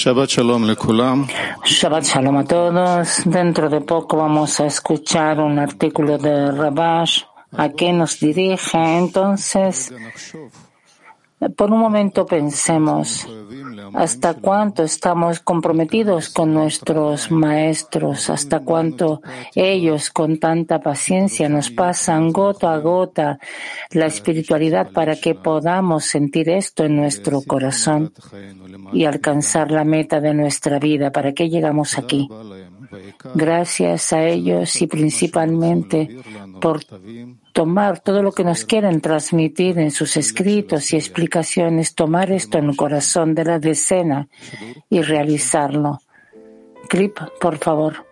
Shabbat Shalom Shabbat Shalom a todos. Dentro de poco vamos a escuchar un artículo de Rabash a qué nos dirige. Entonces, por un momento pensemos hasta cuánto estamos comprometidos con nuestros maestros, hasta cuánto ellos con tanta paciencia nos pasan gota a gota la espiritualidad para que podamos sentir esto en nuestro corazón y alcanzar la meta de nuestra vida. ¿Para qué llegamos aquí? Gracias a ellos y principalmente por tomar todo lo que nos quieren transmitir en sus escritos y explicaciones, tomar esto en el corazón de la decena y realizarlo. Clip, por favor.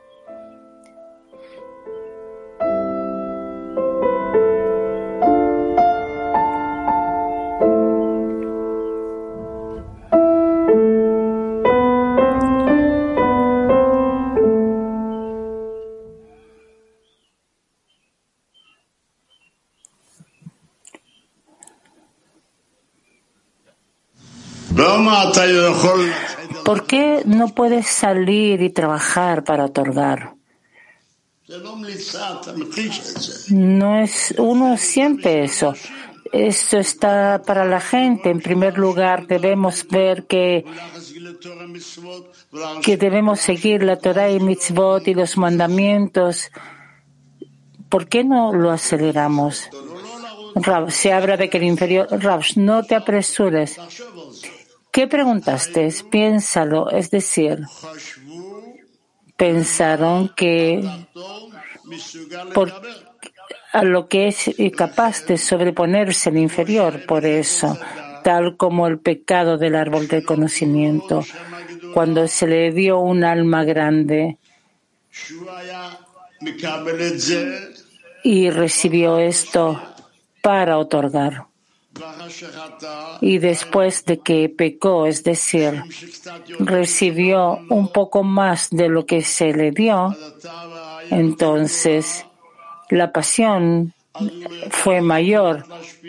¿Por qué no puedes salir y trabajar para otorgar? No es, uno siente eso. Esto está para la gente. En primer lugar, debemos ver que, que debemos seguir la Torah y mitzvot y los mandamientos. ¿Por qué no lo aceleramos? se habla de que el inferior, Rav, no te apresures. ¿Qué preguntaste? Piénsalo, es decir, pensaron que por, a lo que es capaz de sobreponerse el inferior, por eso, tal como el pecado del árbol del conocimiento, cuando se le dio un alma grande y recibió esto para otorgar. Y después de que pecó, es decir, recibió un poco más de lo que se le dio, entonces la pasión fue mayor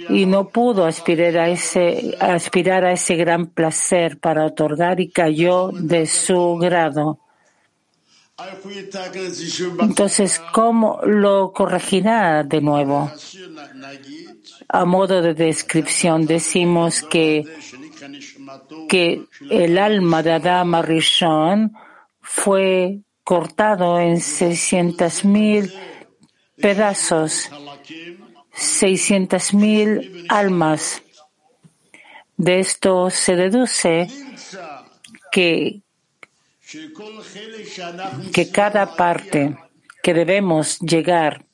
y no pudo aspirar a ese, aspirar a ese gran placer para otorgar y cayó de su grado. Entonces, ¿cómo lo corregirá de nuevo? A modo de descripción, decimos que, que el alma de Adam Rishon fue cortado en 600.000 pedazos, 600.000 almas. De esto se deduce que, que cada parte que debemos llegar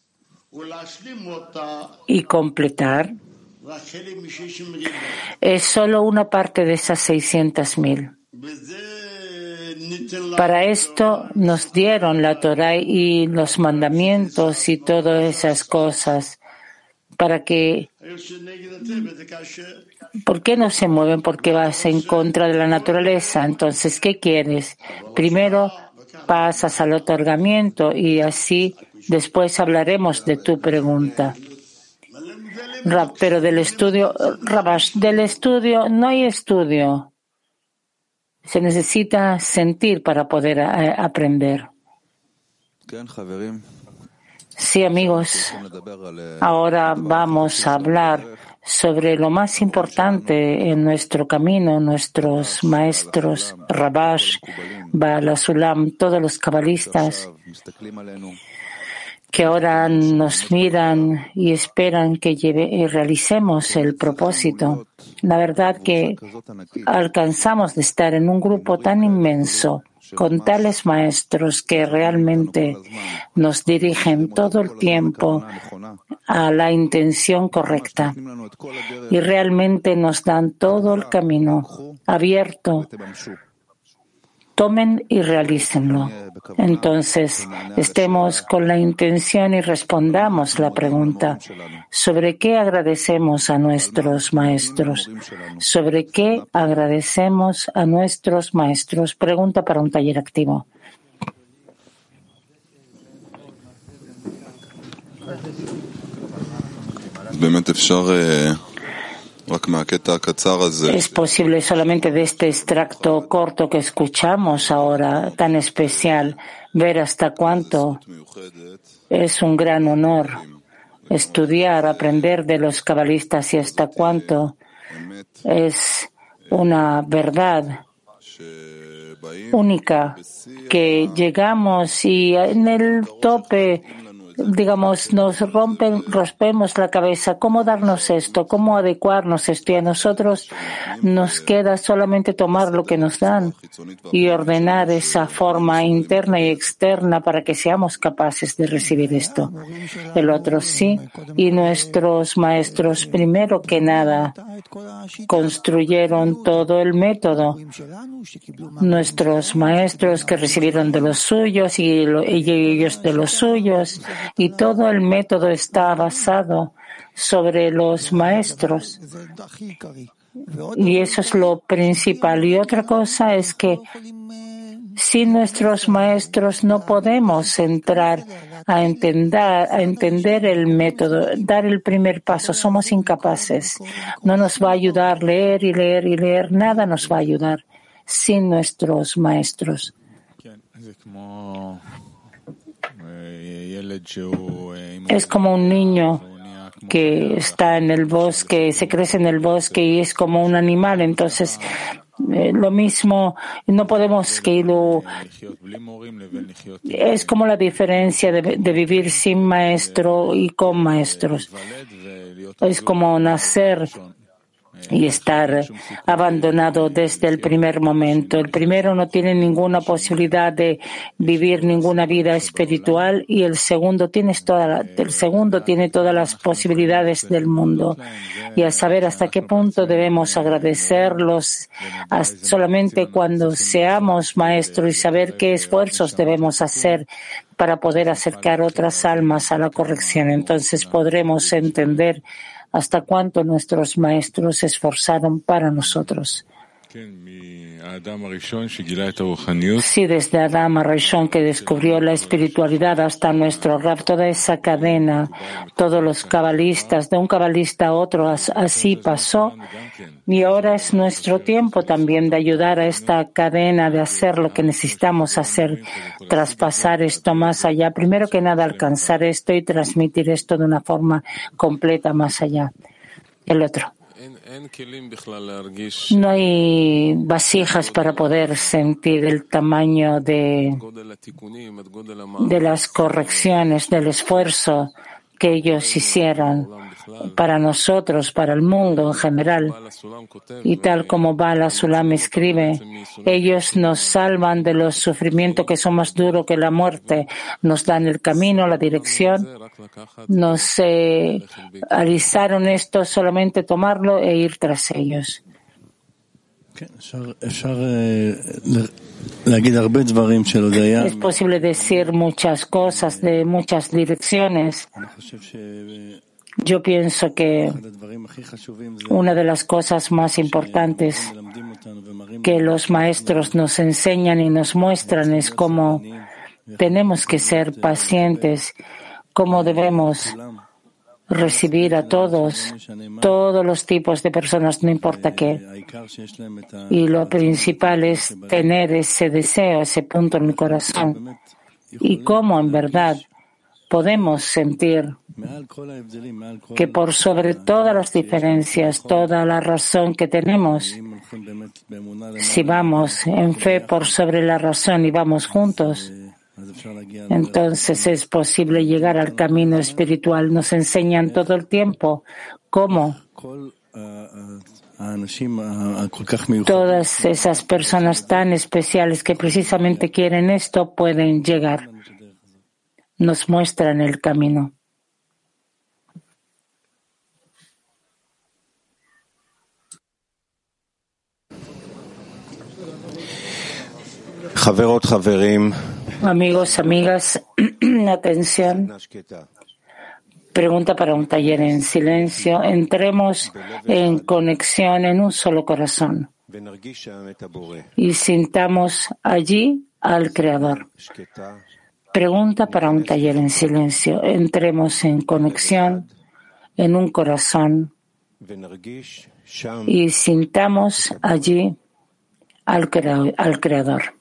y completar es solo una parte de esas 600.000. Para esto nos dieron la Torah y los mandamientos y todas esas cosas para que ¿Por qué no se mueven? Porque vas en contra de la naturaleza. Entonces, ¿qué quieres? Primero pasas al otorgamiento y así después hablaremos de tu pregunta. pero del estudio, Rabash, del estudio no hay estudio. Se necesita sentir para poder eh, aprender. Sí, amigos. Ahora vamos a hablar sobre lo más importante en nuestro camino, nuestros maestros, Rabash, Balasulam, todos los cabalistas que ahora nos miran y esperan que lleve, realicemos el propósito. La verdad que alcanzamos de estar en un grupo tan inmenso con tales maestros que realmente nos dirigen todo el tiempo a la intención correcta y realmente nos dan todo el camino abierto tomen y realícenlo. Entonces, estemos con la intención y respondamos la pregunta sobre qué agradecemos a nuestros maestros. ¿Sobre qué agradecemos a nuestros maestros? Pregunta para un taller activo. Es posible solamente de este extracto corto que escuchamos ahora, tan especial, ver hasta cuánto es un gran honor estudiar, aprender de los cabalistas y hasta cuánto es una verdad única que llegamos y en el tope digamos, nos rompen, rompemos la cabeza, ¿cómo darnos esto? ¿Cómo adecuarnos esto? Y a nosotros nos queda solamente tomar lo que nos dan y ordenar esa forma interna y externa para que seamos capaces de recibir esto. El otro sí. Y nuestros maestros, primero que nada, construyeron todo el método. Nuestros maestros que recibieron de los suyos y ellos de los suyos y todo el método está basado sobre los maestros. Y eso es lo principal. Y otra cosa es que sin nuestros maestros no podemos entrar a entender, a entender el método, dar el primer paso. Somos incapaces. No nos va a ayudar leer y leer y leer. Nada nos va a ayudar sin nuestros maestros. Es como un niño que está en el bosque, se crece en el bosque y es como un animal. Entonces, eh, lo mismo, no podemos que lo. Es como la diferencia de, de vivir sin maestro y con maestros. Es como nacer y estar abandonado desde el primer momento. El primero no tiene ninguna posibilidad de vivir ninguna vida espiritual y el segundo tiene toda el segundo tiene todas las posibilidades del mundo. Y a saber hasta qué punto debemos agradecerlos solamente cuando seamos maestros y saber qué esfuerzos debemos hacer para poder acercar otras almas a la corrección. Entonces podremos entender hasta cuánto nuestros maestros se esforzaron para nosotros. Sí, desde Adam Rishon que descubrió la espiritualidad hasta nuestro rap, toda esa cadena, todos los cabalistas, de un cabalista a otro, así pasó. Y ahora es nuestro tiempo también de ayudar a esta cadena, de hacer lo que necesitamos hacer, traspasar esto más allá. Primero que nada, alcanzar esto y transmitir esto de una forma completa más allá. El otro. No hay vasijas para poder sentir el tamaño de, de las correcciones, del esfuerzo que ellos hicieran para nosotros, para el mundo en general. Y tal como Bala Sulam escribe, ellos nos salvan de los sufrimientos que son más duros que la muerte, nos dan el camino, la dirección, nos eh, alisaron esto solamente tomarlo e ir tras ellos. Es posible decir muchas cosas de muchas direcciones. Yo pienso que una de las cosas más importantes que los maestros nos enseñan y nos muestran es cómo tenemos que ser pacientes, cómo debemos recibir a todos, todos los tipos de personas, no importa qué. Y lo principal es tener ese deseo, ese punto en mi corazón. Y cómo en verdad podemos sentir que por sobre todas las diferencias, toda la razón que tenemos, si vamos en fe por sobre la razón y vamos juntos, entonces es posible llegar al camino espiritual. Nos enseñan todo el tiempo cómo todas esas personas tan especiales que precisamente quieren esto pueden llegar. Nos muestran el camino. Amigos, amigas, atención. Pregunta para un taller en silencio. Entremos en conexión en un solo corazón y sintamos allí al Creador. Pregunta para un taller en silencio. Entremos en conexión en un corazón y sintamos allí al, al Creador.